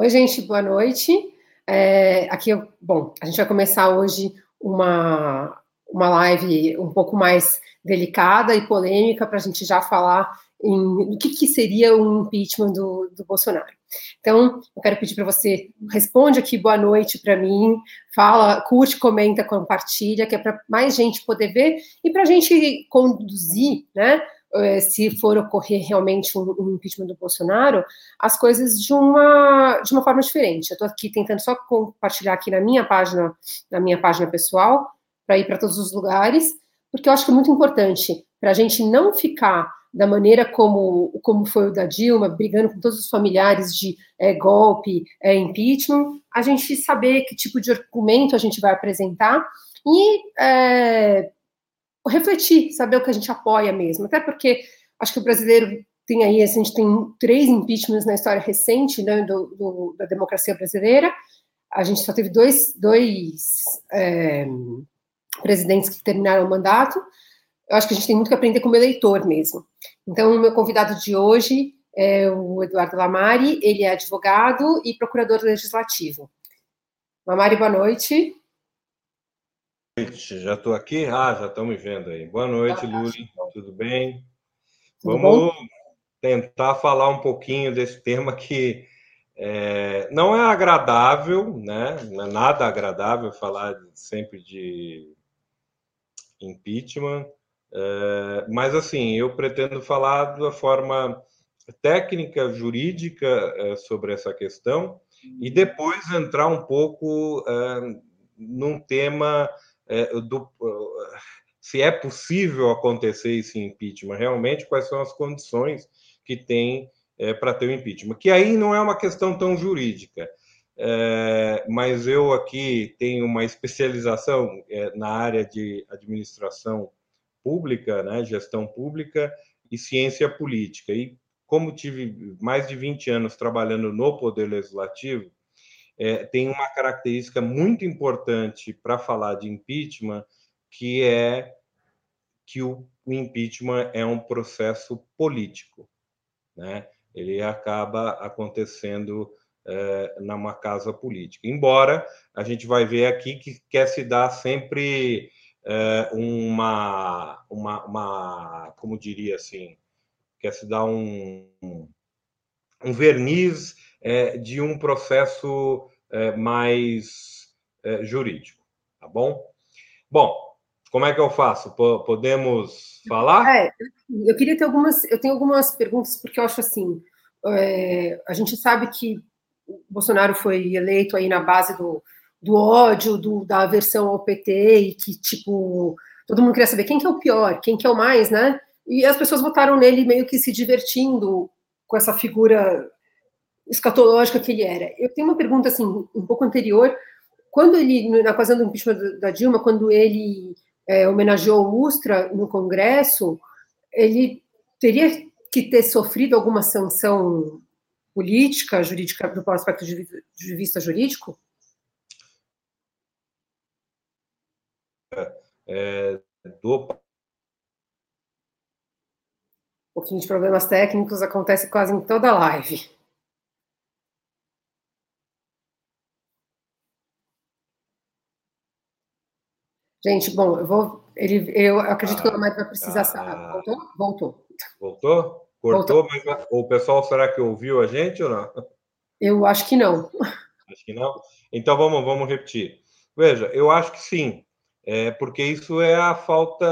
Oi, gente, boa noite. É, aqui, bom, a gente vai começar hoje uma, uma live um pouco mais delicada e polêmica para a gente já falar em o que, que seria um impeachment do, do Bolsonaro. Então, eu quero pedir para você, responde aqui boa noite para mim, fala, curte, comenta, compartilha, que é para mais gente poder ver e para a gente conduzir, né, se for ocorrer realmente um, um, impeachment do Bolsonaro, as coisas de uma, de uma forma diferente. Eu estou aqui tentando só compartilhar aqui na minha página, na minha página pessoal, para ir para todos os lugares, porque eu acho que é muito importante para a gente não ficar da maneira como, como foi o da Dilma, brigando com todos os familiares de é, golpe, é, impeachment, a gente saber que tipo de argumento a gente vai apresentar e é, refletir, saber o que a gente apoia mesmo. Até porque acho que o brasileiro tem aí, a gente tem três impeachments na história recente né, do, do, da democracia brasileira. A gente só teve dois, dois é, presidentes que terminaram o mandato. Eu acho que a gente tem muito que aprender como eleitor mesmo. Então, o meu convidado de hoje é o Eduardo Lamari, ele é advogado e procurador legislativo. Lamari, boa noite noite, já estou aqui? Ah, já estão me vendo aí. Boa noite, Luli, tudo bem? Tudo Vamos bom? tentar falar um pouquinho desse tema que é, não é agradável, né? Não é nada agradável falar sempre de impeachment, é, mas assim, eu pretendo falar da forma técnica, jurídica é, sobre essa questão e depois entrar um pouco é, num tema é, do, se é possível acontecer esse impeachment realmente, quais são as condições que tem é, para ter o impeachment. Que aí não é uma questão tão jurídica, é, mas eu aqui tenho uma especialização é, na área de administração pública, né, gestão pública e ciência política. E como tive mais de 20 anos trabalhando no Poder Legislativo, é, tem uma característica muito importante para falar de impeachment, que é que o, impeachment é um processo político, né? Ele acaba acontecendo é, numa casa política. Embora a gente vai ver aqui que quer se dar sempre é, uma, uma, uma, como diria assim, quer se dar um, um verniz é, de um processo é, mais é, jurídico, tá bom? Bom, como é que eu faço? P podemos falar? É, eu queria ter algumas, eu tenho algumas perguntas porque eu acho assim, é, a gente sabe que o Bolsonaro foi eleito aí na base do, do ódio, do, da aversão ao PT e que tipo todo mundo queria saber quem que é o pior, quem que é o mais, né? E as pessoas votaram nele meio que se divertindo com essa figura escatológica que ele era. Eu tenho uma pergunta assim um pouco anterior. Quando ele na ocasião do impeachment da Dilma, quando ele é, homenageou o Ustra no Congresso, ele teria que ter sofrido alguma sanção política, jurídica, do aspecto de, vista jurídico? É, é do... Um pouquinho de problemas técnicos acontece quase em toda a live. Gente, bom, eu vou. Ele, eu acredito ah, que o Lamar vai precisar. Ah, voltou? Voltou. Voltou? Cortou, Voltou. mas o pessoal será que ouviu a gente ou não? Eu acho que não. Acho que não? Então vamos, vamos repetir. Veja, eu acho que sim, é, porque isso é a falta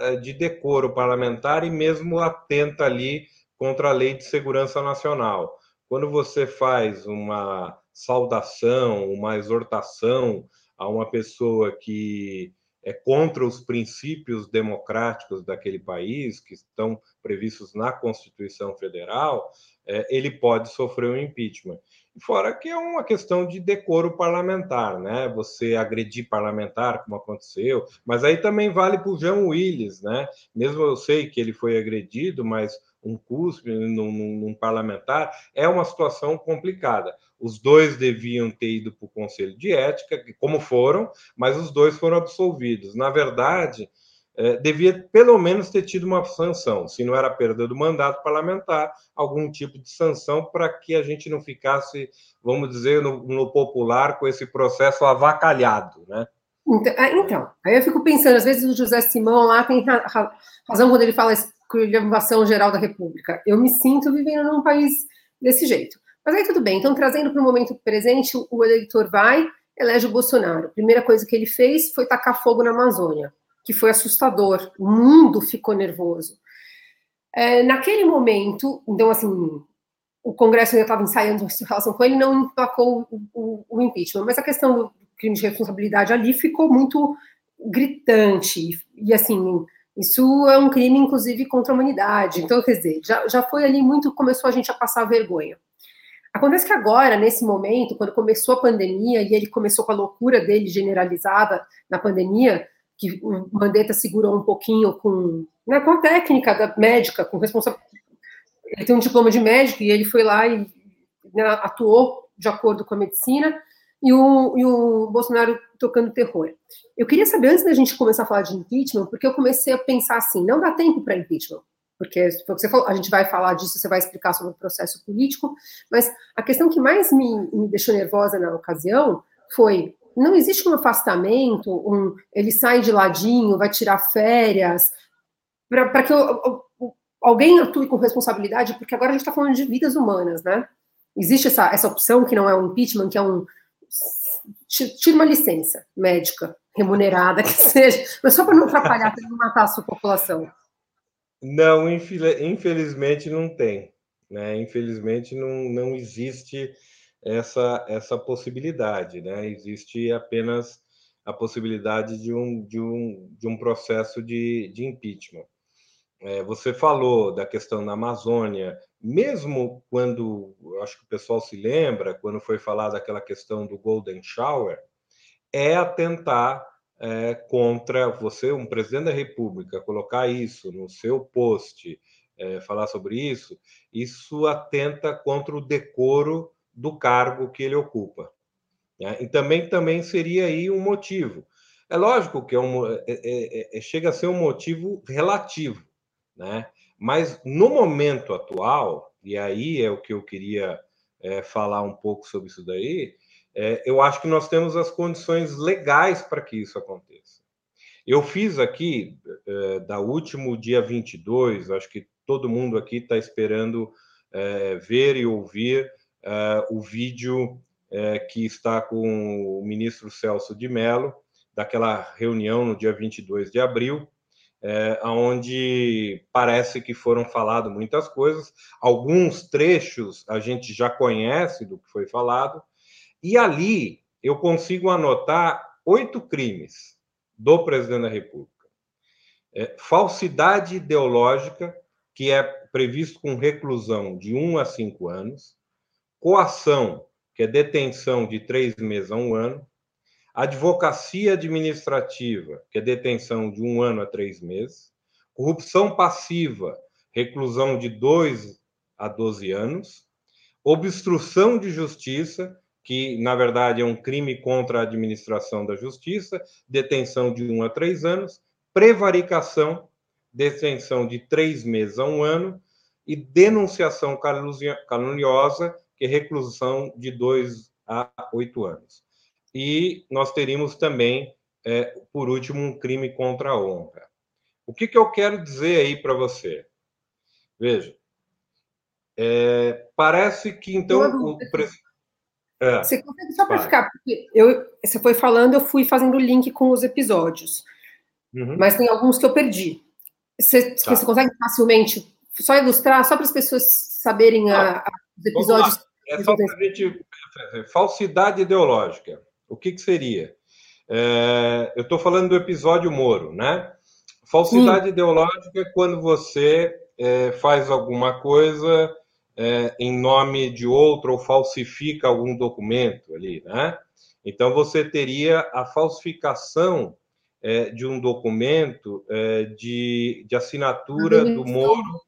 é, de decoro parlamentar e mesmo atenta ali contra a lei de segurança nacional. Quando você faz uma saudação, uma exortação a uma pessoa que é contra os princípios democráticos daquele país, que estão previstos na Constituição Federal, é, ele pode sofrer um impeachment. Fora que é uma questão de decoro parlamentar, né? Você agredir parlamentar, como aconteceu, mas aí também vale para o João Willis, né? Mesmo eu sei que ele foi agredido, mas um cuspe num, num, parlamentar é uma situação complicada. Os dois deviam ter ido para o Conselho de Ética, como foram, mas os dois foram absolvidos. Na verdade, é, devia pelo menos ter tido uma sanção, se não era perda do mandato parlamentar, algum tipo de sanção para que a gente não ficasse, vamos dizer, no, no popular com esse processo avacalhado, né? Então, é, então, aí eu fico pensando, às vezes o José Simão lá tem razão quando ele fala esculhambação geral da República. Eu me sinto vivendo num país desse jeito. Mas aí tudo bem, então trazendo para o momento presente, o eleitor vai, elege o Bolsonaro. A primeira coisa que ele fez foi tacar fogo na Amazônia que foi assustador. O mundo ficou nervoso. É, naquele momento, então, assim, o Congresso ainda estava ensaiando a relação com ele, não emplacou o, o, o, impeachment, mas a questão do crime de responsabilidade ali ficou muito gritante, e assim, isso é um crime, inclusive, contra a humanidade, então, quer dizer, já, já foi ali muito, começou a gente a passar vergonha. Acontece que agora, nesse momento, quando começou a pandemia, e ele começou com a loucura dele generalizada na pandemia, que o Mandetta segurou um pouquinho com, né, com a técnica da médica, com responsabilidade. Ele tem um diploma de médico e ele foi lá e né, atuou de acordo com a medicina, e o, e o Bolsonaro tocando terror. Eu queria saber, antes da gente começar a falar de impeachment, porque eu comecei a pensar assim: não dá tempo para impeachment. Porque você falou, a gente vai falar disso, você vai explicar sobre o processo político, mas a questão que mais me, me deixou nervosa na ocasião foi não existe um afastamento, um, ele sai de ladinho, vai tirar férias, para que eu, eu, alguém atue com responsabilidade, porque agora a gente está falando de vidas humanas, né? Existe essa, essa opção que não é um impeachment, que é um. Tira uma licença médica, remunerada, que seja, mas só para não atrapalhar, para não matar a sua população. Não, infelizmente não tem. Né? Infelizmente não, não existe essa, essa possibilidade, né? Existe apenas a possibilidade de um, de um, de um processo de, de impeachment. É, você falou da questão da Amazônia, mesmo quando, acho que o pessoal se lembra, quando foi falar daquela questão do Golden Shower, é atentar é, contra você, um presidente da República, colocar isso no seu post, é, falar sobre isso, isso atenta contra o decoro do cargo que ele ocupa. Né? E também, também seria aí um motivo. É lógico que é um, é, é, é, chega a ser um motivo relativo, né? mas no momento atual, e aí é o que eu queria é, falar um pouco sobre isso daí, é, eu acho que nós temos as condições legais para que isso aconteça. Eu fiz aqui, é, da último dia 22, acho que todo mundo aqui está esperando ver e ouvir uh, o vídeo uh, que está com o ministro Celso de Mello, daquela reunião no dia 22 de abril, é, onde parece que foram faladas muitas coisas, alguns trechos a gente já conhece do que foi falado, e ali eu consigo anotar oito crimes do presidente da República. É, falsidade ideológica, que é previsto com reclusão de um a cinco anos, coação, que é detenção de três meses a um ano, advocacia administrativa, que é detenção de um ano a três meses, corrupção passiva, reclusão de dois a doze anos, obstrução de justiça, que na verdade é um crime contra a administração da justiça, detenção de um a três anos, prevaricação, detenção de três meses a um ano, e denunciação caluniosa, que é reclusão de dois a oito anos. E nós teríamos também, é, por último, um crime contra a honra. O que, que eu quero dizer aí para você? Veja, é, parece que então o é, Você consegue só para ficar, porque eu, você foi falando, eu fui fazendo link com os episódios, uhum. mas tem alguns que eu perdi. Você, tá. você consegue facilmente só ilustrar, só para as pessoas saberem a, a, os episódios é só para a gente. Falsidade ideológica. O que, que seria? É, eu estou falando do episódio Moro, né? Falsidade Sim. ideológica é quando você é, faz alguma coisa é, em nome de outro ou falsifica algum documento ali, né? Então você teria a falsificação é, de um documento é, de, de assinatura do Moro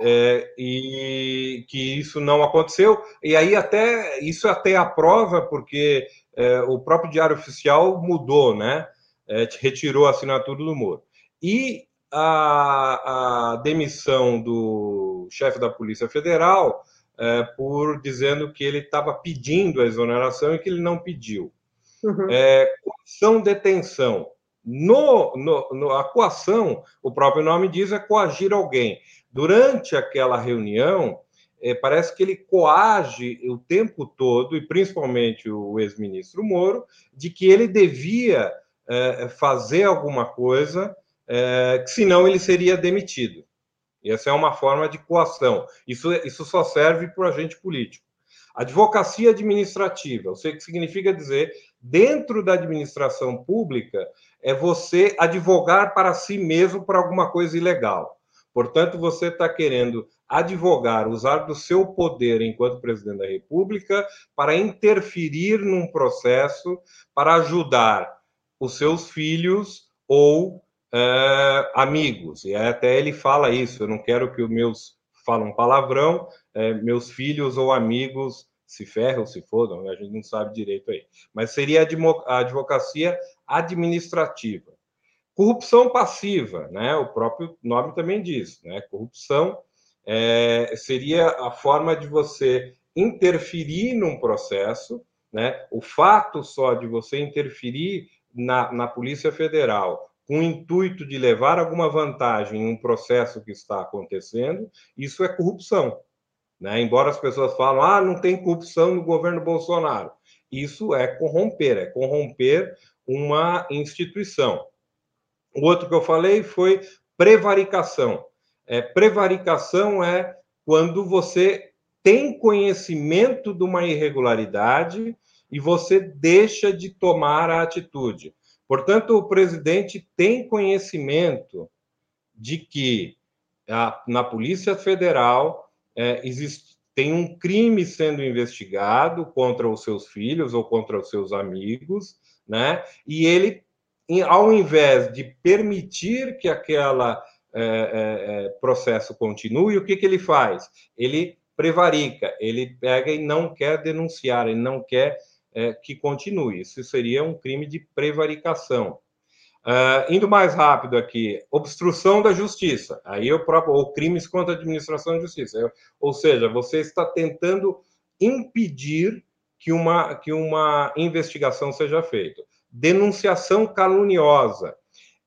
é, e que isso não aconteceu. E aí até isso até a prova, porque é, o próprio Diário Oficial mudou, né? É, retirou a assinatura do Moro. e a, a demissão do chefe da Polícia Federal é, por dizendo que ele estava pedindo a exoneração e que ele não pediu. Uhum. É, coação, detenção. No, no, no, a coação, o próprio nome diz, é coagir alguém. Durante aquela reunião, é, parece que ele coage o tempo todo, e principalmente o ex-ministro Moro, de que ele devia é, fazer alguma coisa, é, senão ele seria demitido. E essa é uma forma de coação. Isso, isso só serve para o agente político. Advocacia administrativa, o que significa dizer, dentro da administração pública, é você advogar para si mesmo por alguma coisa ilegal. Portanto, você está querendo advogar, usar do seu poder enquanto presidente da República para interferir num processo para ajudar os seus filhos ou é, amigos. E até ele fala isso: eu não quero que os meus falam palavrão, é, meus filhos ou amigos se ferram, se fodam, a gente não sabe direito aí. Mas seria a advocacia administrativa. Corrupção passiva, né? O próprio nome também diz, né? Corrupção é, seria a forma de você interferir num processo, né? O fato só de você interferir na, na Polícia Federal com o intuito de levar alguma vantagem em um processo que está acontecendo, isso é corrupção. Né? Embora as pessoas falem, ah, não tem corrupção no governo Bolsonaro. Isso é corromper, é corromper uma instituição. O outro que eu falei foi prevaricação. É, prevaricação é quando você tem conhecimento de uma irregularidade e você deixa de tomar a atitude. Portanto, o presidente tem conhecimento de que a, na Polícia Federal é, existe, tem um crime sendo investigado contra os seus filhos ou contra os seus amigos, né? E ele, ao invés de permitir que aquela é, é, é, processo continue, o que, que ele faz? Ele prevarica, ele pega e não quer denunciar, ele não quer é, que continue. Isso seria um crime de prevaricação. Uh, indo mais rápido aqui, obstrução da justiça. Aí o próprio, ou crimes contra a administração da justiça. Ou seja, você está tentando impedir que uma, que uma investigação seja feita. Denunciação caluniosa.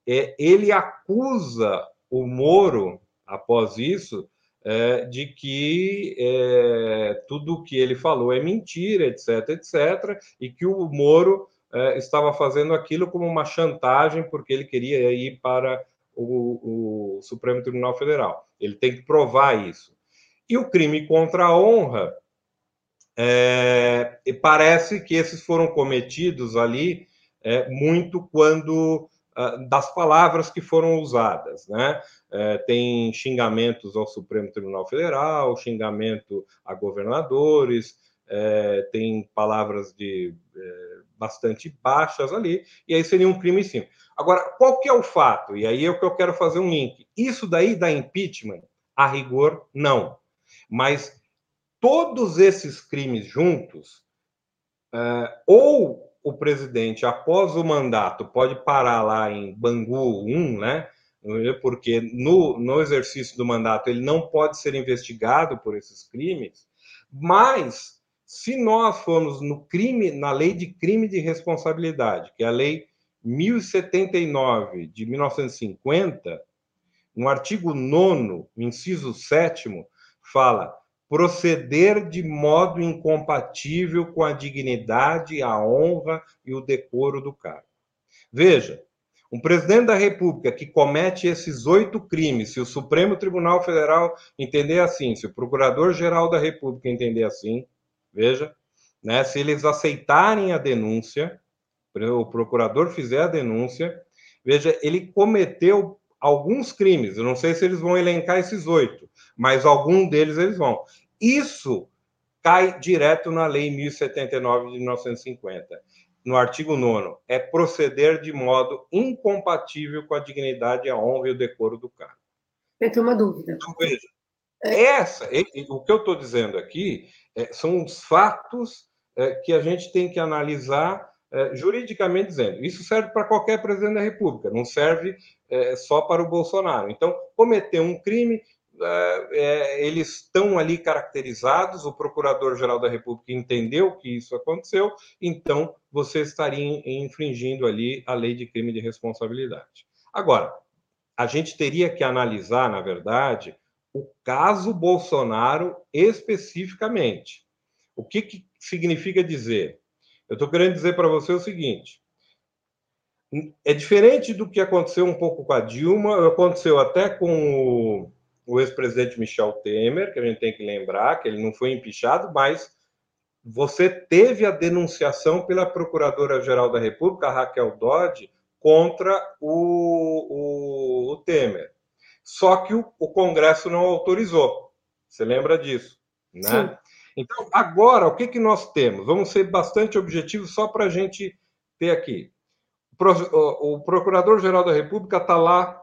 É, ele acusa o Moro, após isso, é, de que é, tudo o que ele falou é mentira, etc, etc, e que o Moro é, estava fazendo aquilo como uma chantagem porque ele queria ir para o, o, Supremo Tribunal Federal. Ele tem que provar isso. E o crime contra a honra, parece que esses foram cometidos ali muito quando das palavras que foram usadas, né? É, tem xingamentos ao Supremo Tribunal Federal, xingamento a governadores, é, tem palavras de é, bastante baixas ali, e aí seria um crime sim. Agora, qual que é o fato? E aí é o que eu quero fazer um link. Isso daí da impeachment, a rigor, não. Mas todos esses crimes juntos, é, ou o presidente, após o mandato, pode parar lá em Bangu 1, né? Porque no, no exercício do mandato ele não pode ser investigado por esses crimes, mas se nós formos no crime, na lei de crime de responsabilidade, que é a lei 1079 de 1950, no artigo 9, inciso 7 fala proceder de modo incompatível com a dignidade, a honra e o decoro do cargo. Veja, um presidente da República que comete esses oito crimes, se o Supremo Tribunal Federal entender assim, se o Procurador-Geral da República entender assim, veja, né, se eles aceitarem a denúncia, o procurador fizer a denúncia, veja, ele cometeu alguns crimes, eu não sei se eles vão elencar esses oito, mas algum deles eles vão. Isso cai direto na Lei 1079 de 1950. No artigo 9, é proceder de modo incompatível com a dignidade, a honra e o decoro do cargo. Eu tenho uma dúvida. Então, veja, é. essa, o que eu estou dizendo aqui é, são os fatos é, que a gente tem que analisar é, juridicamente dizendo. Isso serve para qualquer presidente da República, não serve é, só para o Bolsonaro. Então, cometeu um crime, é, é eles estão ali caracterizados, o Procurador-Geral da República entendeu que isso aconteceu, então você estaria infringindo ali a lei de crime de responsabilidade. Agora, a gente teria que analisar, na verdade, o caso Bolsonaro especificamente. O que, que significa dizer? Eu estou querendo dizer para você o seguinte: é diferente do que aconteceu um pouco com a Dilma, aconteceu até com o, o ex-presidente Michel Temer, que a gente tem que lembrar que ele não foi empichado, mas você teve a denunciação pela Procuradora-Geral da República, Raquel Dodge, contra o, o, o Temer. Só que o, o, Congresso não autorizou. Você lembra disso, né? Sim. Então, agora, o que, que nós temos? Vamos ser bastante objetivos só para a gente ter aqui. O Procurador-Geral da República está lá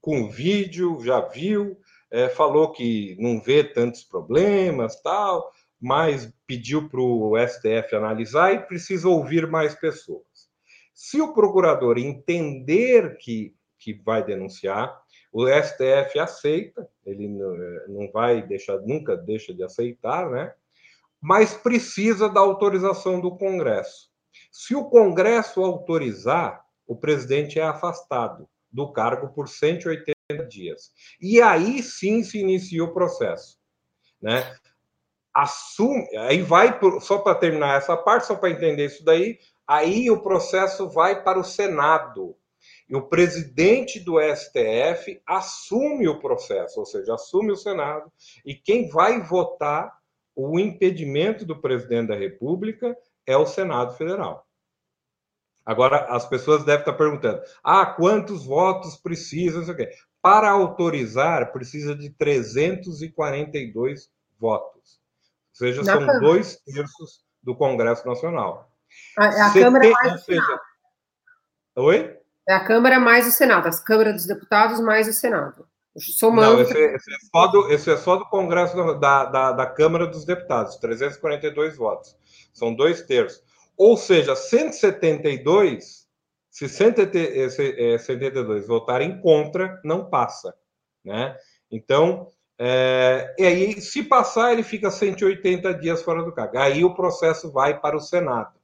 com vídeo, já viu, é, falou que não vê tantos problemas, tal, mas pediu para o STF analisar e precisa ouvir mais pessoas. Se o procurador entender que, que vai denunciar, o STF aceita, ele eh, não vai deixar, nunca deixa de aceitar, né? Mas precisa da autorização do Congresso. Se o Congresso autorizar, o presidente é afastado do cargo por 180 dias. E aí sim se inicia o processo, né? Assume, aí vai só para terminar essa parte, só para entender isso daí, aí o processo vai para o Senado e o presidente do STF assume o processo, ou seja, assume o Senado, e quem vai votar o impedimento do presidente da República é o Senado Federal. Agora, as pessoas devem estar perguntando: ah, quantos votos precisa? Para autorizar, precisa de 342 votos. Ou seja, são Câmara. dois terços do Congresso Nacional. A, a Câmara mais. Seja... Oi? É a Câmara mais o Senado, a Câmara dos Deputados mais o Senado. Somando... Não, esse, esse, é só do, esse é só do Congresso da, da, da Câmara dos Deputados, 342 votos. São dois terços. Ou seja, 172, se 172 votarem contra, não passa. Né? Então, é, e aí, se passar, ele fica 180 dias fora do cargo. Aí o processo vai para o Senado.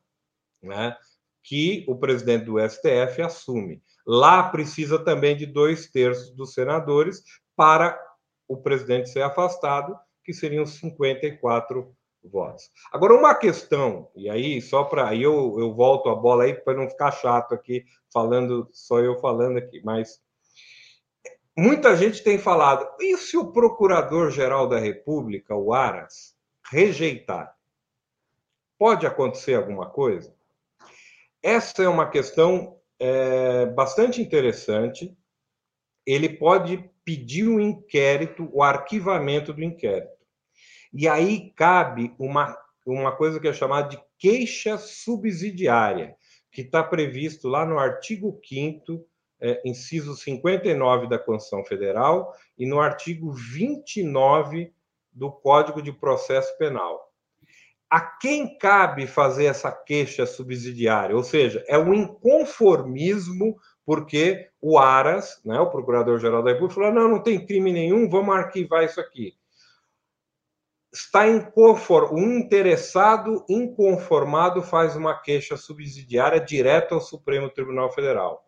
Né? Que o presidente do STF assume. Lá precisa também de dois terços dos senadores para o presidente ser afastado, que seriam 54 votos. Agora, uma questão, e aí, só para. Eu, eu volto a bola aí para não ficar chato aqui, falando, só eu falando aqui, mas. Muita gente tem falado, e se o Procurador-Geral da República, o Aras, rejeitar? Pode acontecer alguma coisa? Essa é uma questão é, bastante interessante. Ele pode pedir um inquérito, o arquivamento do inquérito. E aí cabe uma, uma coisa que é chamada de queixa subsidiária, que está previsto lá no artigo 5 é, inciso 59 da Constituição Federal e no artigo 29 do Código de Processo Penal a quem cabe fazer essa queixa subsidiária? Ou seja, é um inconformismo, porque o Aras, né, o Procurador-Geral da República, falou: não, não tem crime nenhum, vamos arquivar isso aqui. Está inconform... Um interessado inconformado faz uma queixa subsidiária direto ao Supremo Tribunal Federal.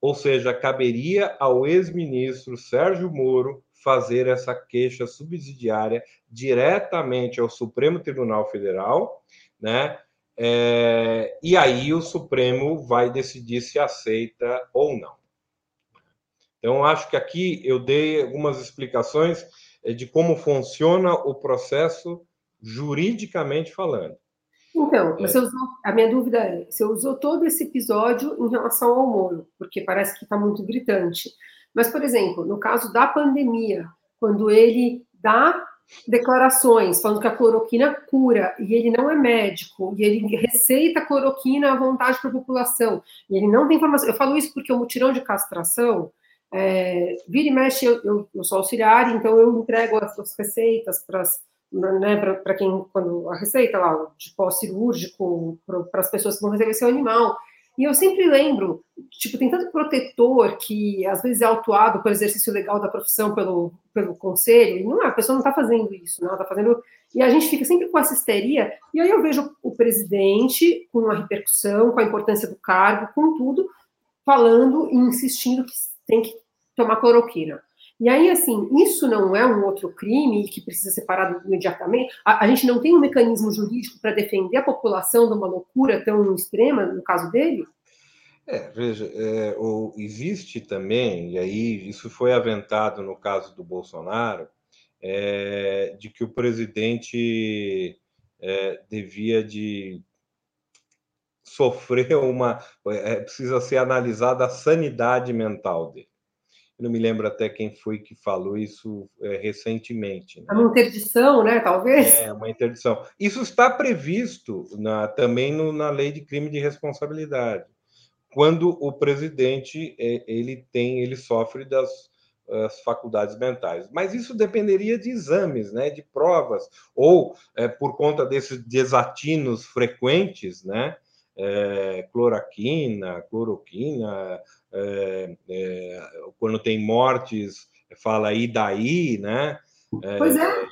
Ou seja, caberia ao ex-ministro Sérgio Moro fazer essa queixa subsidiária diretamente ao Supremo Tribunal Federal, né? É, e aí o Supremo vai decidir se aceita ou não. Então, acho que aqui eu dei algumas explicações é, de como funciona o processo juridicamente falando. Então, é. você usou, a minha dúvida é: você usou todo esse episódio em relação ao Moro, porque parece que está muito gritante. Mas, por exemplo, no caso da pandemia, quando ele dá declarações falando que a cloroquina cura e ele não é médico e ele receita cloroquina à vontade para a população e ele não tem informação. Eu falo isso porque o mutirão de castração é, vira e mexe, eu, eu, eu, sou auxiliar, então eu entrego as, as receitas para né, para quem, quando a receita lá de pós-cirúrgico, para as pessoas que vão receber seu animal. E eu sempre lembro, tipo, tem tanto protetor que às vezes é autuado pelo exercício legal da profissão pelo, pelo conselho, e não, a pessoa não está fazendo isso, não, está fazendo. E a gente fica sempre com essa histeria, e aí eu vejo o presidente com a repercussão, com a importância do cargo, com tudo, falando e insistindo que tem que tomar cloroquina. E aí, assim, isso não é um outro crime que precisa ser parado imediatamente. A, a gente não tem um mecanismo jurídico para defender a população de uma loucura tão extrema, no caso dele? É, veja, é, existe também, e aí isso foi aventado no caso do Bolsonaro, é, de que o presidente é, devia de sofrer uma. É, precisa ser analisada a sanidade mental dele. Eu não me lembro até quem foi que falou isso é, recentemente. Né? É uma interdição, né? Talvez. É, uma interdição. Isso está previsto na, também no, na lei de crime de responsabilidade. Quando o presidente é, ele tem, ele sofre das as faculdades mentais. Mas isso dependeria de exames, né, de provas, ou é, por conta desses desatinos frequentes, né, é, cloroquina, cloroquina, é, é, quando tem mortes, fala aí daí, né? É, pois é.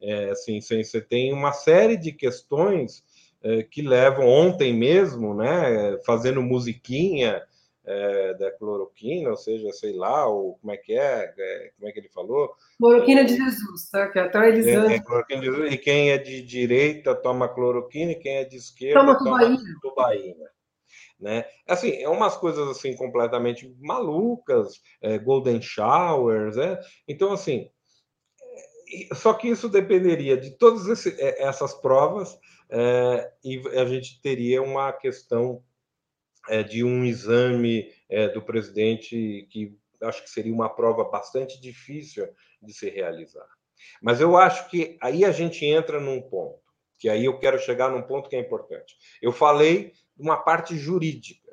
é assim, você tem uma série de questões é, que levam ontem mesmo, né? Fazendo musiquinha da cloroquina, ou seja, sei lá, ou como é que é, como é que ele falou? Cloroquina de Jesus, tá? Que até Elisandro. É, é cloroquina de Jesus, e quem é de direita toma cloroquina, e quem é de esquerda toma, toma tubaína né? Assim, é umas coisas assim completamente malucas, é, golden showers, é. Então assim, é, só que isso dependeria de todas esse, é, essas provas é, e a gente teria uma questão é, de um exame é, do presidente que acho que seria uma prova bastante difícil de se realizar. Mas eu acho que aí a gente entra num ponto, que aí eu quero chegar num ponto que é importante. Eu falei uma parte jurídica.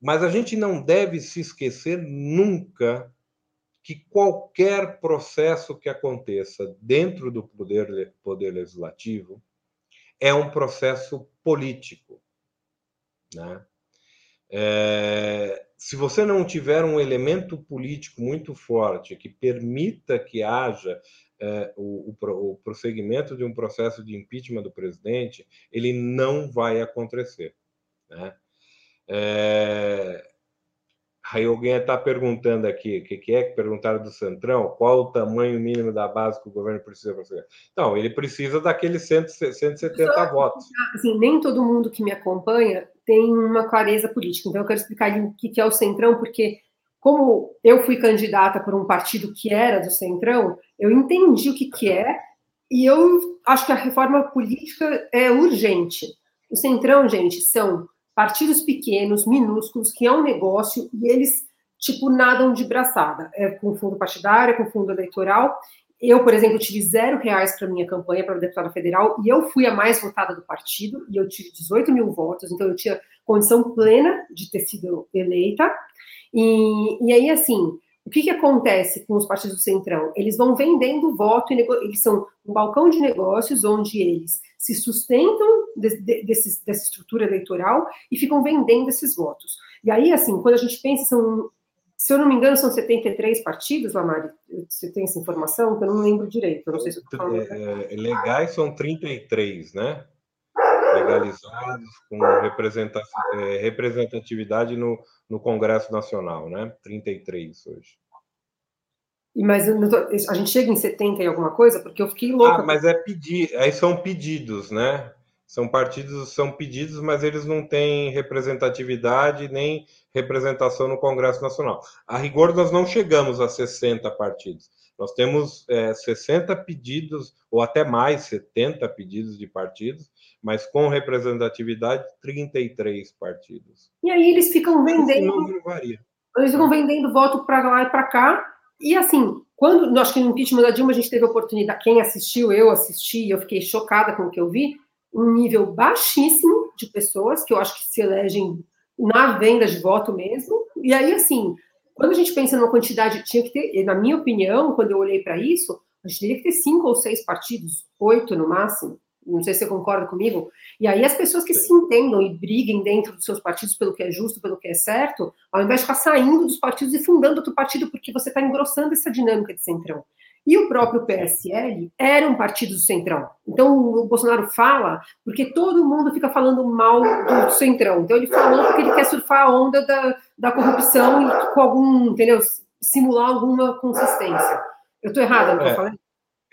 Mas a gente não deve se esquecer nunca que qualquer processo que aconteça dentro do poder, poder legislativo é um processo político. Né? É, se você não tiver um elemento político muito forte que permita que haja é, o, o, o, prosseguimento de um processo de impeachment do presidente, ele não vai acontecer. Né? É... Aí alguém está perguntando aqui, o que, que, é que perguntaram do Centrão? Qual o tamanho mínimo da base que o governo precisa para fazer? Então, ele precisa daqueles 170 Só, votos. Assim, nem todo mundo que me acompanha tem uma clareza política. Então, eu quero explicar o que, que é o Centrão, porque como eu fui candidata por um partido que era do Centrão, eu entendi o que, que é e eu acho que a reforma política é urgente. O Centrão, gente, são partidos pequenos, minúsculos, que é um negócio e eles, tipo, nadam de braçada. É com fundo partidário, é com fundo eleitoral. Eu, por exemplo, tive zero reais para minha campanha para deputada federal e eu fui a mais votada do partido e eu tive 18 mil votos, então eu tinha condição plena de ter sido eleita. E, e aí, assim, o que, que acontece com os partidos do Centrão? Eles vão vendendo voto, e eles são um balcão de negócios onde eles se sustentam de, de, desse, dessa estrutura eleitoral e ficam vendendo esses votos. E aí, assim, quando a gente pensa, são, se eu não me engano, são 73 partidos, Lamari, você tem essa informação? Eu não lembro direito, eu não sei se eu falando. É, é, legais são 33, né? Legalizados com é, representatividade no, no Congresso Nacional, né? 33 hoje. Mas a gente chega em 70 e alguma coisa, porque eu fiquei louca. Ah, mas é pedir, aí são pedidos, né? São partidos, são pedidos, mas eles não têm representatividade nem representação no Congresso Nacional. A rigor, nós não chegamos a 60 partidos. Nós temos é, 60 pedidos, ou até mais, 70 pedidos de partidos, mas com representatividade, 33 partidos. E aí eles ficam vendendo. Varia. Eles ficam vendendo voto para lá e para cá. E assim, quando acho que no impeachment da Dilma a gente teve a oportunidade, quem assistiu, eu assisti, eu fiquei chocada com o que eu vi, um nível baixíssimo de pessoas que eu acho que se elegem na venda de voto mesmo. E aí, assim, quando a gente pensa numa quantidade, tinha que ter, na minha opinião, quando eu olhei para isso, A gente teria que ter cinco ou seis partidos, oito no máximo. Não sei se você concorda comigo. E aí as pessoas que se entendam e briguem dentro dos seus partidos pelo que é justo, pelo que é certo, ao invés de ficar saindo dos partidos e fundando outro partido, porque você está engrossando essa dinâmica de centrão. E o próprio PSL era um partido do Centrão. Então o Bolsonaro fala porque todo mundo fica falando mal do Centrão. Então ele falou porque ele quer surfar a onda da, da corrupção e com algum, entendeu? Simular alguma consistência. Eu estou errada no que é, eu falei?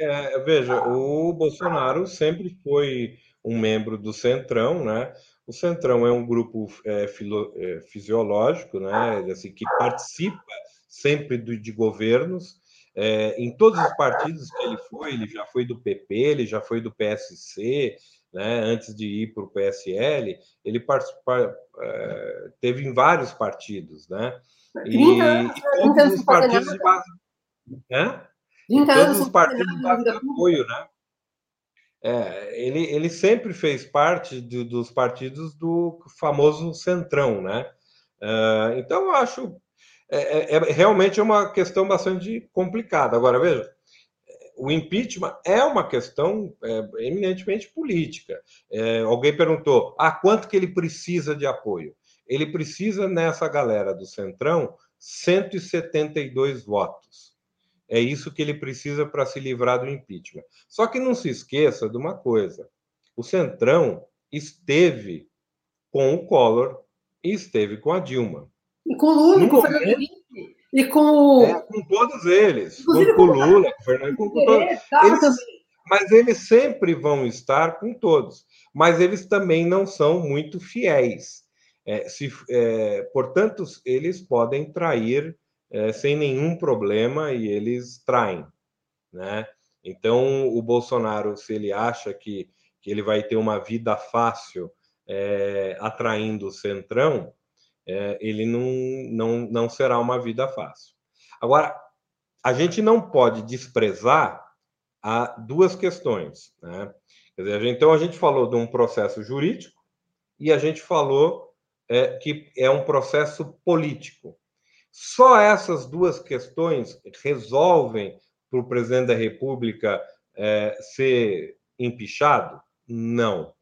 É, veja, o Bolsonaro sempre foi um membro do Centrão, né? O Centrão é um grupo é, filo, é, fisiológico, né? Assim, que participa sempre do, de governos é, em todos os partidos que ele foi, ele já foi do PP, ele já foi do PSC, né, antes de ir para o PSL, ele participa, é, teve em vários partidos, né? E, e todos os partidos de base, né? E todos os partidos de apoio, né? É, ele, ele sempre fez parte de, dos partidos do famoso centrão, né? Uh, então, eu acho é, é, é, realmente é uma questão bastante complicada. Agora, veja, o impeachment é uma questão é, eminentemente política. É, alguém perguntou: ah, quanto que ele precisa de apoio? Ele precisa, nessa galera do Centrão, 172 votos. É isso que ele precisa para se livrar do impeachment. Só que não se esqueça de uma coisa: o Centrão esteve com o Collor e esteve com a Dilma. E com o Lula, com o Fernando Henrique. E com. É, com todos eles. com, com o Lula, com o Fernando com, com todos. Eles, mas eles sempre vão estar com todos. Mas eles também não são muito fiéis. É, se, é, portanto, eles podem trair é, sem nenhum problema e eles traem. Né? Então, o Bolsonaro, se ele acha que, que ele vai ter uma vida fácil é, atraindo o centrão, é, ele não, não, não será uma vida fácil. Agora, a gente não pode desprezar a duas questões. Né? Dizer, então, a gente falou de um processo jurídico e a gente falou é, que é um processo político. Só essas duas questões resolvem para o presidente da República é, ser empichado? Não.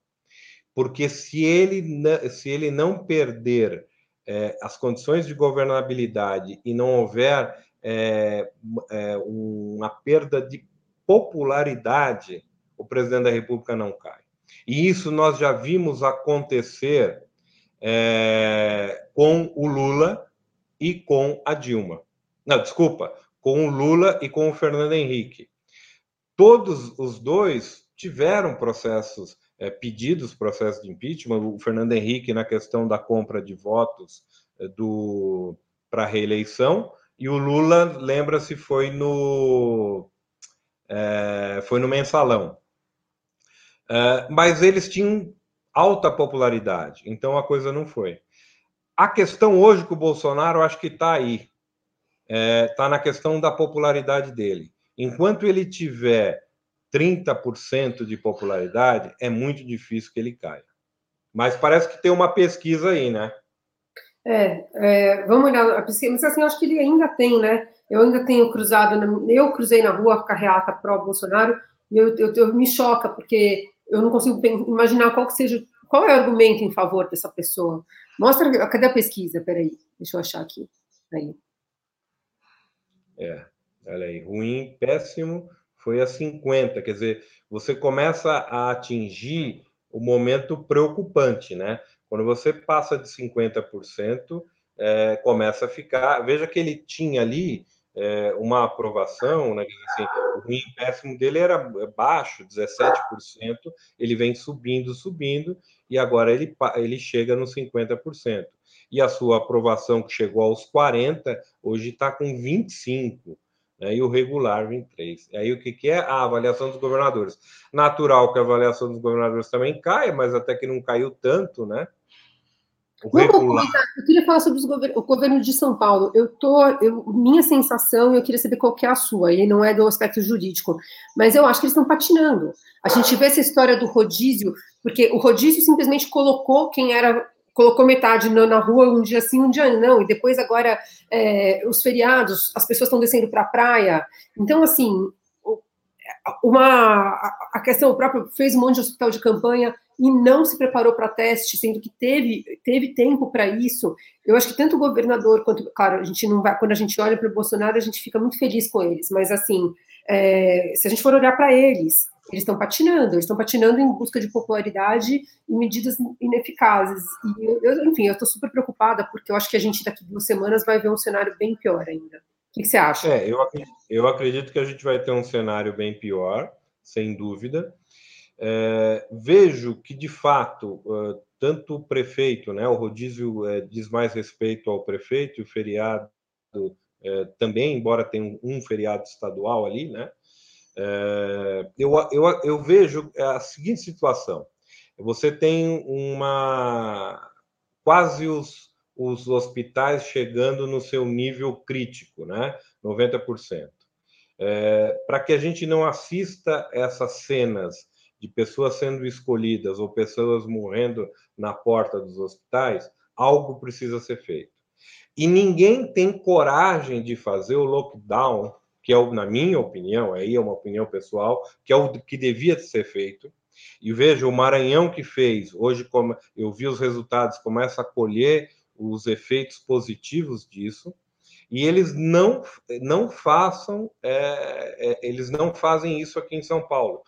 Porque se ele, se ele não perder é, as condições de governabilidade e não houver é, é, uma perda de popularidade, o presidente da República não cai. E isso nós já vimos acontecer é, com o Lula e com a Dilma. Não, desculpa, com o Lula e com o Fernando Henrique. Todos os dois tiveram processos é, pedidos processo de impeachment, o Fernando Henrique na questão da compra de votos é, do para reeleição e o Lula lembra-se foi no é, foi no mensalão, é, mas eles tinham alta popularidade, então a coisa não foi. A questão hoje com o Bolsonaro, acho que está aí, está é, na questão da popularidade dele. Enquanto ele tiver 30% de popularidade, é muito difícil que ele caia. Mas parece que tem uma pesquisa aí, né? É, é vamos olhar a pesquisa, mas assim, acho que ele ainda tem, né? Eu ainda tenho cruzado, eu cruzei na rua carreata pró-Bolsonaro e eu, eu, eu, me choca, porque eu não consigo imaginar qual que seja, qual é o argumento em favor dessa pessoa. Mostra, cadê a pesquisa? Peraí, deixa eu achar aqui. Aí. É, olha aí, ruim, péssimo, foi a 50, quer dizer, você começa a atingir o momento preocupante, né? Quando você passa de 50%, é, começa a ficar. Veja que ele tinha ali é, uma aprovação, né? Assim, o ruim péssimo dele era baixo, 17%, ele vem subindo, subindo, e agora ele, ele chega nos 50%. E a sua aprovação, que chegou aos 40%, hoje está com 25% né, e o regular 23. Aí o que, que é? A avaliação dos governadores. Natural que a avaliação dos governadores também caia, mas até que não caiu tanto, né? Eu queria falar sobre gover... o governo de São Paulo. Eu tô, eu, minha sensação, eu queria saber qual que é a sua, e não é do aspecto jurídico, mas eu acho que eles estão patinando. A gente vê essa história do rodízio, porque o rodízio simplesmente colocou quem era colocou metade na, rua um dia sim, um dia não, e depois agora é, os feriados, as pessoas estão descendo para a praia. Então, assim, uma a questão o próprio fez um monte de hospital de campanha e não se preparou para teste, sendo que teve teve tempo para isso. Eu acho que tanto o governador quanto, claro, a gente não vai quando a gente olha para o Bolsonaro a gente fica muito feliz com eles, mas assim é, se a gente for olhar para eles, eles estão patinando, eles estão patinando em busca de popularidade e medidas ineficazes. E eu, enfim, eu estou super preocupada porque eu acho que a gente daqui duas semanas vai ver um cenário bem pior ainda. O que, que você acha? É, eu, eu acredito que a gente vai ter um cenário bem pior, sem dúvida. É, vejo que, de fato, uh, tanto o prefeito, né, o rodízio é, diz mais respeito ao prefeito, e o feriado é, também, embora tenha um feriado estadual ali, né, eu, eu, eu vejo a seguinte situação: você tem uma quase os, os hospitais chegando no seu nível crítico, né? 90%. É, Para que a gente não assista essas cenas de pessoas sendo escolhidas ou pessoas morrendo na porta dos hospitais, algo precisa ser feito. E ninguém tem coragem de fazer o lockdown que é, na minha opinião, aí é uma opinião pessoal, que é o que devia ser feito. E veja, o Maranhão que fez, hoje como eu vi os resultados, começa a colher os efeitos positivos disso, e eles não, não façam, é, é, eles não fazem isso aqui em São Paulo.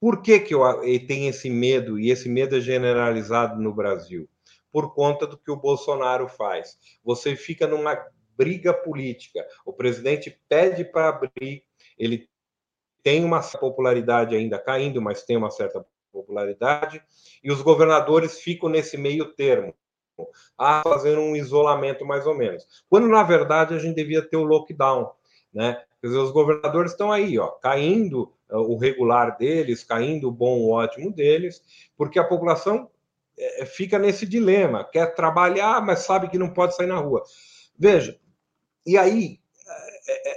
Por que, que eu, tenho esse medo, e esse medo é generalizado no Brasil? Por conta do que o Bolsonaro faz. Você fica numa briga política. O presidente pede para abrir, ele tem uma popularidade ainda caindo, mas tem uma certa popularidade, e os governadores ficam nesse meio termo, a fazer um isolamento mais ou menos. Quando, na verdade, a gente devia ter o lockdown, né? Quer dizer, os governadores estão aí, ó, caindo uh, o regular deles, caindo o bom, o ótimo deles, porque a população é, fica nesse dilema, quer trabalhar, mas sabe que não pode sair na rua. Veja, e aí,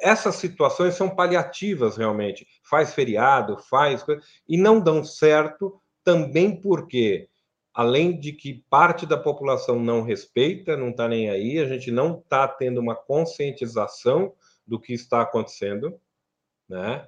essas situações são paliativas realmente. Faz feriado, faz. E não dão certo também porque, além de que parte da população não respeita, não está nem aí, a gente não está tendo uma conscientização do que está acontecendo, né?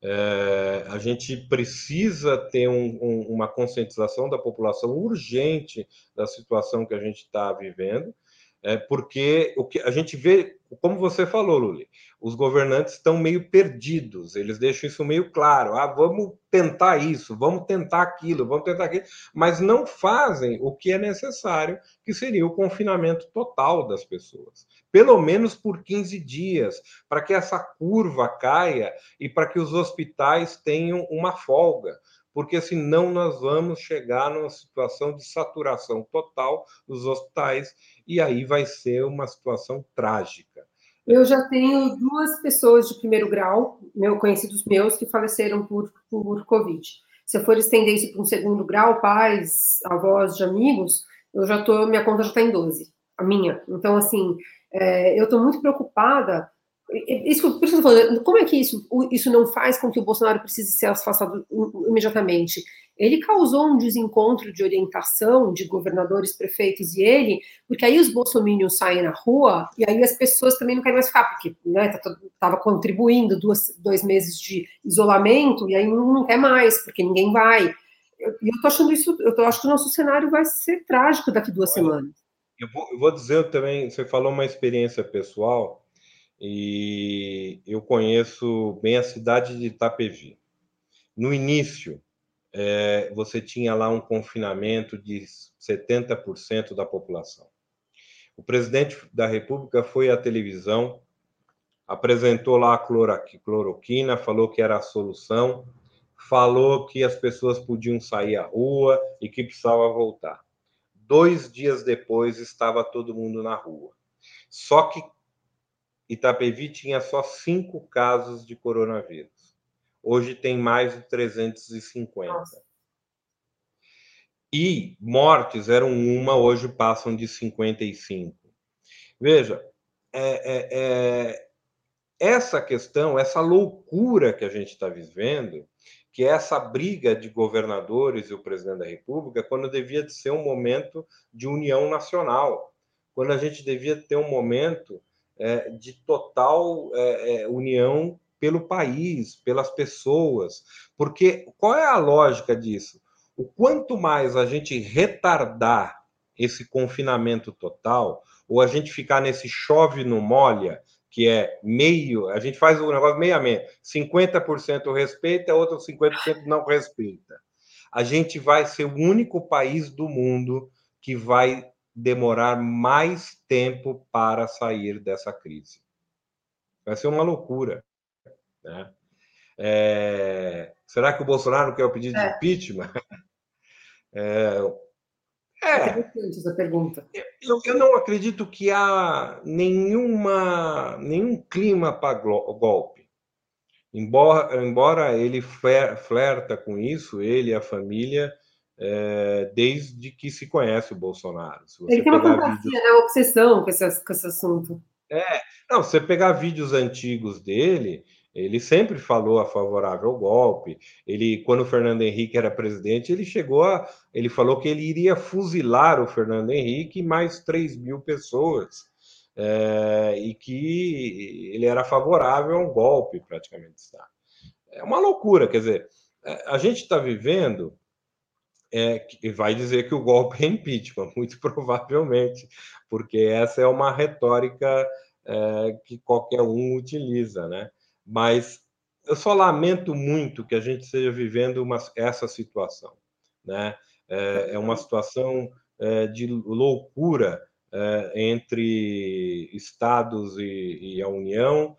É, a gente precisa ter um, um, uma conscientização da população urgente da situação que a gente está vivendo, é, porque o que a gente vê como você falou, Luli, os governantes estão meio perdidos, eles deixam isso meio claro. Ah, vamos tentar isso, vamos tentar aquilo, vamos tentar aquilo, mas não fazem o que é necessário, que seria o confinamento total das pessoas, pelo menos por 15 dias, para que essa curva caia e para que os hospitais tenham uma folga porque senão nós vamos chegar numa situação de saturação total dos hospitais e aí vai ser uma situação trágica. Eu já tenho duas pessoas de primeiro grau, meu, conhecidos meus, que faleceram por, por Covid. Se eu for estender isso para um segundo grau, pais, avós de amigos, eu já tô, minha conta já está em 12, a minha. Então, assim, é, eu estou muito preocupada isso, por isso falando, como é que isso, isso não faz com que o Bolsonaro precise ser afastado imediatamente? Ele causou um desencontro de orientação de governadores, prefeitos e ele, porque aí os bolsominions saem na rua e aí as pessoas também não querem mais ficar, porque estava né, contribuindo duas, dois meses de isolamento e aí não, não quer mais, porque ninguém vai. E eu, eu tô achando isso, eu tô, acho que o nosso cenário vai ser trágico daqui duas Olha, semanas. Eu vou, eu vou dizer também, você falou uma experiência pessoal, e eu conheço bem a cidade de Itapevi. No início, é, você tinha lá um confinamento de 70% da população. O presidente da República foi à televisão, apresentou lá a cloroquina, falou que era a solução, falou que as pessoas podiam sair à rua e que precisava voltar. Dois dias depois, estava todo mundo na rua. Só que Itapevi tinha só cinco casos de coronavírus. Hoje tem mais de 350. Nossa. E mortes eram uma, hoje passam de 55. Veja, é, é, é, essa questão, essa loucura que a gente está vivendo, que é essa briga de governadores e o presidente da República, quando devia de ser um momento de união nacional, quando a gente devia ter um momento é, de total é, é, união pelo país, pelas pessoas, porque qual é a lógica disso? O quanto mais a gente retardar esse confinamento total, ou a gente ficar nesse chove no molha, que é meio, a gente faz o negócio meio a meio, 50% respeita, outro 50% não respeita. A gente vai ser o único país do mundo que vai demorar mais tempo para sair dessa crise. Vai ser uma loucura. Né? É... Será que o Bolsonaro quer o pedido é. de impeachment? É... É interessante essa pergunta. Eu, eu, não acredito que há nenhuma, nenhum clima para golpe. Embora, embora ele flerta com isso, ele e a família, é, desde que se conhece o Bolsonaro. ele tem uma fantasia, vídeos... né, uma obsessão com esse, com esse assunto. É, não, se você pegar vídeos antigos dele, ele sempre falou a favorável ao golpe. Ele, quando o Fernando Henrique era presidente, ele chegou a, ele falou que ele iria fuzilar o Fernando Henrique e mais 3 mil pessoas, é, e que ele era favorável a um golpe, praticamente está. É uma loucura, quer dizer, é, a gente está vivendo é, vai dizer que o golpe é impeachment, muito provavelmente, porque essa é uma retórica é, que qualquer um utiliza, né? Mas eu só lamento muito que a gente esteja vivendo uma, essa situação, né? É, é uma situação é, de loucura é, entre estados e, e a União,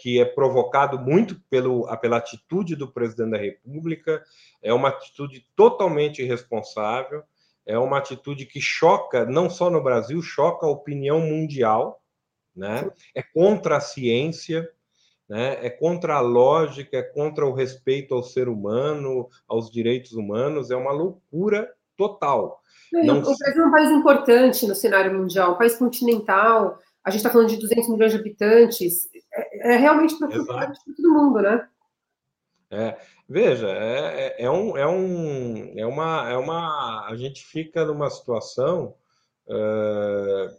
que é provocado muito pelo, pela atitude do presidente da República, é uma atitude totalmente irresponsável, é uma atitude que choca, não só no Brasil, choca a opinião mundial, né? é contra a ciência, né? é contra a lógica, é contra o respeito ao ser humano, aos direitos humanos, é uma loucura total. Não... O Brasil é um país importante no cenário mundial, um país continental, a gente está falando de 200 milhões de habitantes, é, é realmente para todo mundo, né? É, veja, é, é, é, um, é, um, é, uma, é uma. A gente fica numa situação uh,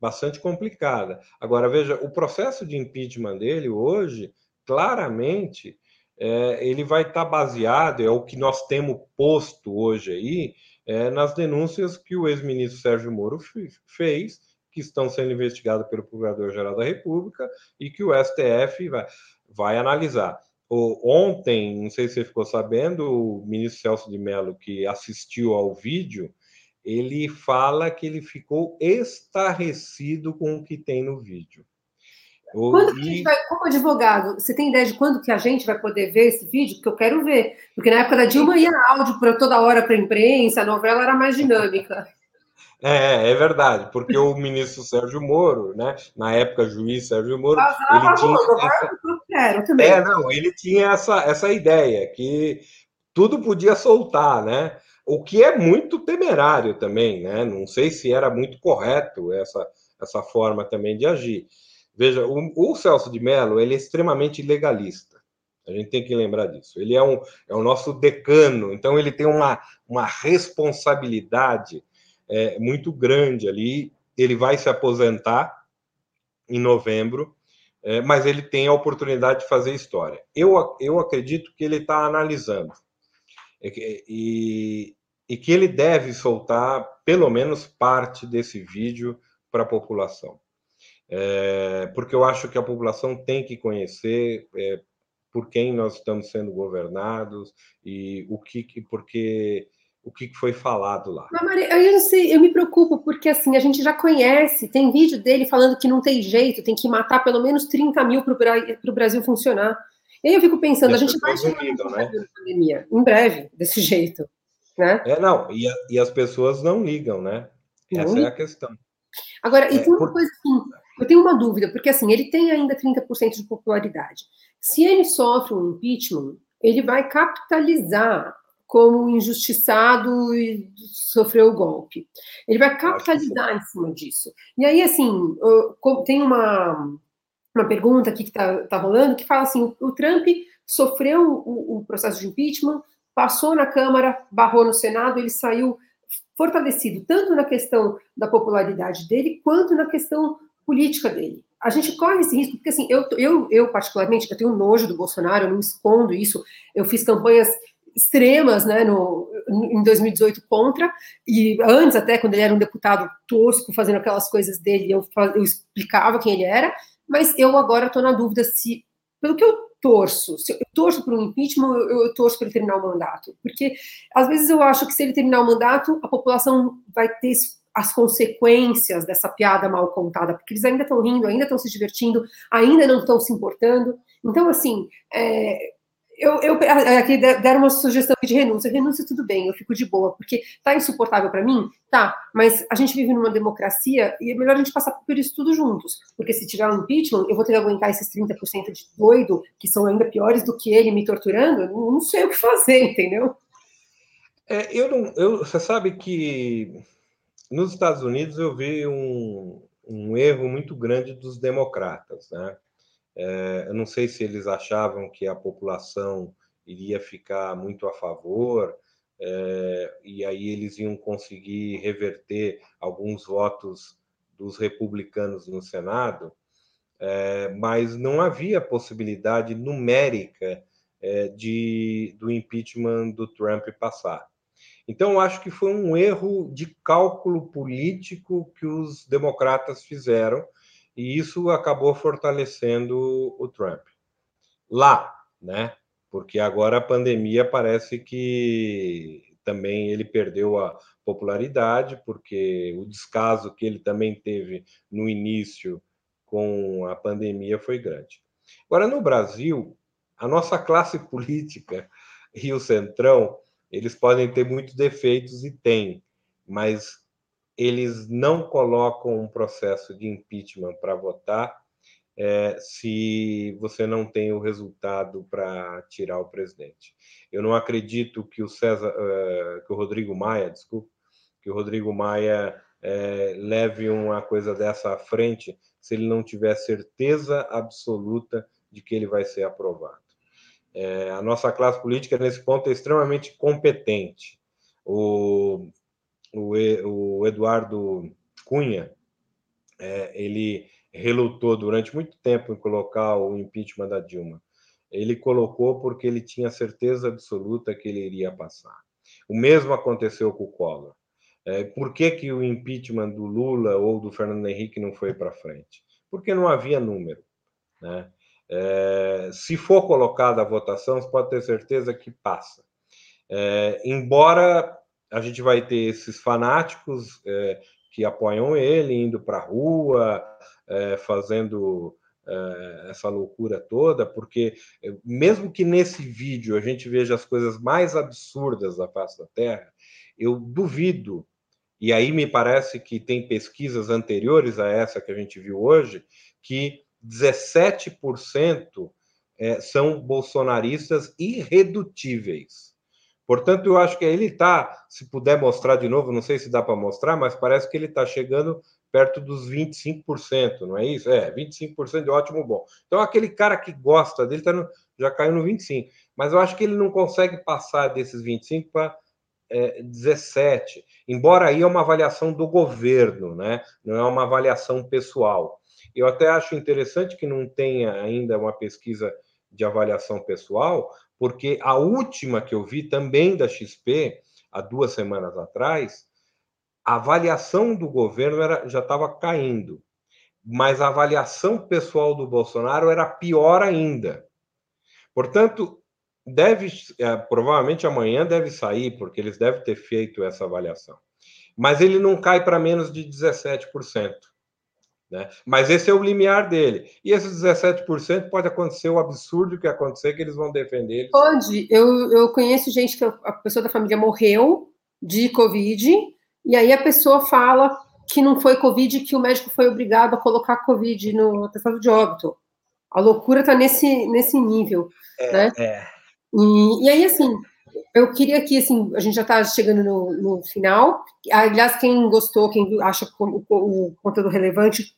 bastante complicada. Agora, veja, o processo de impeachment dele hoje, claramente, é, ele vai estar tá baseado, é o que nós temos posto hoje aí, é, nas denúncias que o ex-ministro Sérgio Moro fez que estão sendo investigados pelo Procurador-Geral da República e que o STF vai, vai analisar. O, ontem, não sei se você ficou sabendo, o ministro Celso de Mello, que assistiu ao vídeo, ele fala que ele ficou estarrecido com o que tem no vídeo. Quando e... vai, como advogado, você tem ideia de quando que a gente vai poder ver esse vídeo? Porque eu quero ver. Porque na época da Dilma ia áudio para toda hora para a imprensa, a novela era mais dinâmica. É, é verdade, porque o ministro Sérgio Moro, né, na época juiz Sérgio Moro, ele tinha essa... É, não, ele tinha essa, essa ideia que tudo podia soltar, né? O que é muito temerário também, né? Não sei se era muito correto essa, essa forma também de agir. Veja, o, o Celso de Mello, ele é extremamente legalista. A gente tem que lembrar disso. Ele é, um, é o nosso decano, então ele tem uma, uma responsabilidade é, muito grande ali. Ele vai se aposentar em novembro, é, mas ele tem a oportunidade de fazer história. Eu, eu acredito que ele está analisando e, e, e que ele deve soltar pelo menos parte desse vídeo para a população. É, porque eu acho que a população tem que conhecer é, por quem nós estamos sendo governados e o que, porque o que foi falado lá. Mas, Maria, eu não sei, eu me preocupo, porque assim, a gente já conhece, tem vídeo dele falando que não tem jeito, tem que matar pelo menos 30 mil para o Brasil funcionar. E aí eu fico pensando, a gente vai chegar né? pandemia, em breve, desse jeito. Né? É, não, e, a, e as pessoas não ligam, né? Essa não. é a questão. Agora, e é, tem uma por... coisa assim, eu tenho uma dúvida, porque assim, ele tem ainda 30% de popularidade. Se ele sofre um impeachment, ele vai capitalizar como injustiçado e sofreu o golpe. Ele vai capitalizar em cima disso. E aí, assim, tem uma, uma pergunta aqui que está tá rolando que fala assim: o Trump sofreu o, o processo de impeachment, passou na Câmara, barrou no Senado, ele saiu fortalecido tanto na questão da popularidade dele quanto na questão política dele. a gente corre esse risco, porque assim, eu, eu, eu particularmente, eu tenho nojo do Bolsonaro, eu não escondo isso, eu fiz campanhas extremas, né, no, em 2018 contra, e antes até, quando ele era um deputado tosco, fazendo aquelas coisas dele, eu, eu explicava quem ele era, mas eu agora estou na dúvida se, pelo que eu torço, se eu torço por um impeachment, eu, eu torço para ele terminar o mandato, porque às vezes eu acho que se ele terminar o mandato, a população vai ter as consequências dessa piada mal contada, porque eles ainda estão rindo, ainda estão se divertindo, ainda não estão se importando. Então, assim, é, eu, eu aqui deram uma sugestão de renúncia. Renúncia, tudo bem, eu fico de boa, porque tá insuportável para mim, tá, mas a gente vive numa democracia e é melhor a gente passar por isso tudo juntos, porque se tiver um impeachment, eu vou ter que aguentar esses 30% de doido, que são ainda piores do que ele me torturando, não sei o que fazer, entendeu? É, eu não, eu, você sabe que nos Estados Unidos eu vi um, um erro muito grande dos democratas, né? É, eu não sei se eles achavam que a população iria ficar muito a favor, é, e aí eles iam conseguir reverter alguns votos dos republicanos no Senado, é, mas não havia possibilidade numérica é, de, do impeachment do Trump passar. Então, acho que foi um erro de cálculo político que os democratas fizeram, e isso acabou fortalecendo o Trump. Lá, né? Porque agora a pandemia parece que também ele perdeu a popularidade, porque o descaso que ele também teve no início com a pandemia foi grande. Agora, no Brasil, a nossa classe política e o Centrão eles podem ter muitos defeitos e tem, mas eles não colocam um processo de impeachment para votar é, se você não tem o resultado para tirar o presidente. Eu não acredito que o César, uh, que o Rodrigo Maia, desculpa, que o Rodrigo Maia é, leve uma coisa dessa à frente se ele não tiver certeza absoluta de que ele vai ser aprovado. É, a nossa classe política, nesse ponto, é extremamente competente. O, o, o Eduardo Cunha, é, ele relutou durante muito tempo em colocar o impeachment da Dilma. Ele colocou porque ele tinha certeza absoluta que ele iria passar. O mesmo aconteceu com o Collor. É, por que, que o impeachment do Lula ou do Fernando Henrique não foi para frente? Porque não havia número. Né? É, se for colocada a votação, você pode ter certeza que passa. É, embora a gente vai ter esses fanáticos é, que apoiam ele, indo para a rua, é, fazendo é, essa loucura toda, porque é, mesmo que nesse vídeo a gente veja as coisas mais absurdas da face da Terra, eu duvido, e aí me parece que tem pesquisas anteriores a essa que a gente viu hoje, que 17% é, são bolsonaristas irredutíveis. Portanto, eu acho que ele está, se puder mostrar de novo, não sei se dá para mostrar, mas parece que ele está chegando perto dos 25%, não é isso? É, 25% de ótimo bom. Então, aquele cara que gosta dele tá no, já caiu no 25%. Mas eu acho que ele não consegue passar desses 25% para é, 17%. Embora aí é uma avaliação do governo, né? não é uma avaliação pessoal. Eu até acho interessante que não tenha ainda uma pesquisa de avaliação pessoal, porque a última que eu vi também da XP, há duas semanas atrás, a avaliação do governo era, já estava caindo, mas a avaliação pessoal do Bolsonaro era pior ainda. Portanto, deve é, provavelmente amanhã deve sair, porque eles devem ter feito essa avaliação. Mas ele não cai para menos de 17%. Né? Mas esse é o limiar dele. E esses 17% pode acontecer o absurdo que acontecer, que eles vão defender. Eles. Pode. Eu, eu conheço gente que a pessoa da família morreu de Covid, e aí a pessoa fala que não foi Covid, que o médico foi obrigado a colocar Covid no atestado de óbito. A loucura está nesse, nesse nível. É, né? É. E, e aí, assim, eu queria que, assim, a gente já está chegando no, no, final. Aliás, quem gostou, quem acha o, o, conteúdo relevante,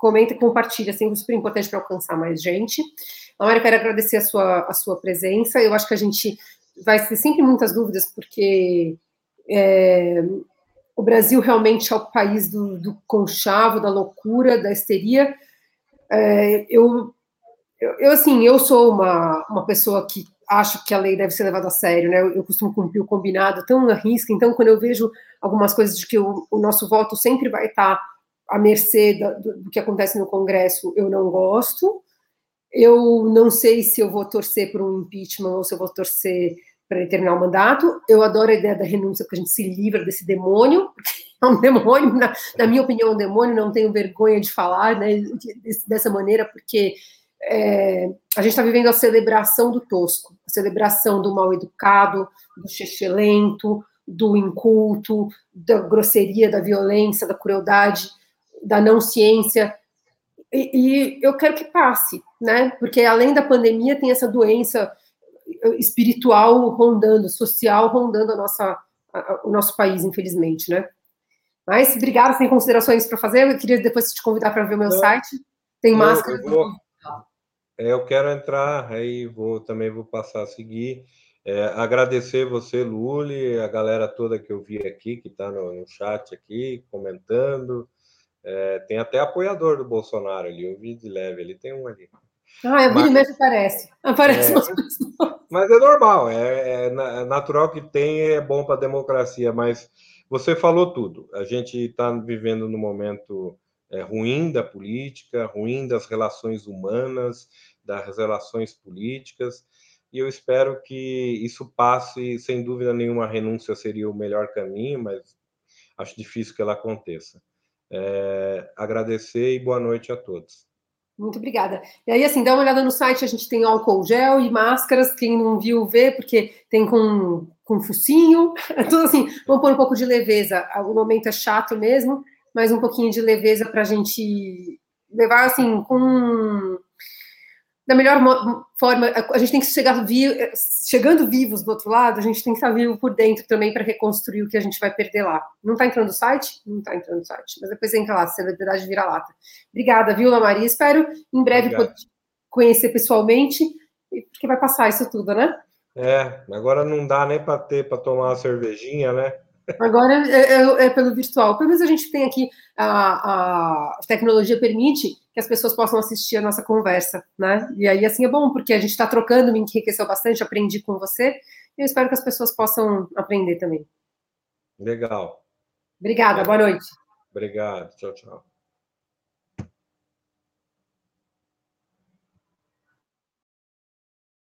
comenta e compartilha, sempre super importante para alcançar mais gente. Laura, quero agradecer a sua, a sua presença. Eu acho que a gente vai ter sempre muitas dúvidas, porque é, o Brasil realmente é o país do, do conchavo, da loucura, da histeria, É, eu, eu, assim, eu sou uma, uma pessoa que acho que a lei deve ser levada a sério, né? Eu, eu costumo cumprir o combinado tão na risca, então quando eu vejo algumas coisas de que o, o nosso voto sempre vai estar à mercê do, do, que acontece no Congresso, eu não gosto. Eu não sei se eu vou torcer por um impeachment ou se eu vou torcer para terminar o mandato. Eu adoro a ideia da renúncia, porque a gente se livra desse demônio, é um demônio, na, na minha opinião, é um demônio, não tenho vergonha de falar né, dessa maneira, porque é, a gente está vivendo a celebração do tosco, a celebração do mal educado, do lento, do inculto, da grosseria, da violência, da crueldade, da não ciência. E, e, eu quero que passe, né? Porque além da pandemia tem essa doença espiritual rondando, social rondando a nossa, a, o nosso país, infelizmente, né? Mas obrigada, tem considerações para fazer? Eu queria depois te convidar para ver o meu Não. site. Tem máscara. Eu vou, é, eu quero entrar, aí vou também vou passar a seguir. É, agradecer você, Luli, a galera toda que eu vi aqui, que está no, no, chat aqui, comentando. É, tem até apoiador do Bolsonaro ali, eu vi de leve, ele tem um ali. Ah, eu vi e mexe aparece. Aparece é, Mas é normal, é, é, natural que tem, é bom para a democracia, mas você falou tudo. A gente está vivendo num momento é, ruim da política, ruim das relações humanas, das relações políticas, e eu espero que isso passe, sem dúvida nenhuma, a renúncia seria o melhor caminho, mas acho difícil que ela aconteça. É, agradecer e boa noite a todos. Muito obrigada. E aí, assim, dá uma olhada no site, a gente tem álcool gel e máscaras, quem não viu, vê, porque tem com, com focinho, tudo assim, vamos pôr um pouco de leveza, o momento é chato mesmo, mas um pouquinho de leveza para a gente levar, assim, com da melhor forma, a gente tem que chegar vivo, chegando vivos do outro lado, a gente tem que estar vivo por dentro também para reconstruir o que a gente vai perder lá. Não está entrando no site? Não está entrando no site, mas depois entra lá, celebridade vira-lata. Obrigada, viu, Maria? Espero em breve poder conhecer pessoalmente, porque vai passar isso tudo, né? É, agora não dá nem para ter para tomar uma cervejinha, né? Agora é, é, é, pelo virtual. Pelo menos a gente tem aqui, a, a tecnologia permite que as pessoas possam assistir a nossa conversa, né? E aí, assim, é bom, porque a gente está trocando, me enriqueceu bastante, aprendi com você, e eu espero que as pessoas possam aprender também. Legal. Obrigada, boa noite. Obrigado, tchau, tchau.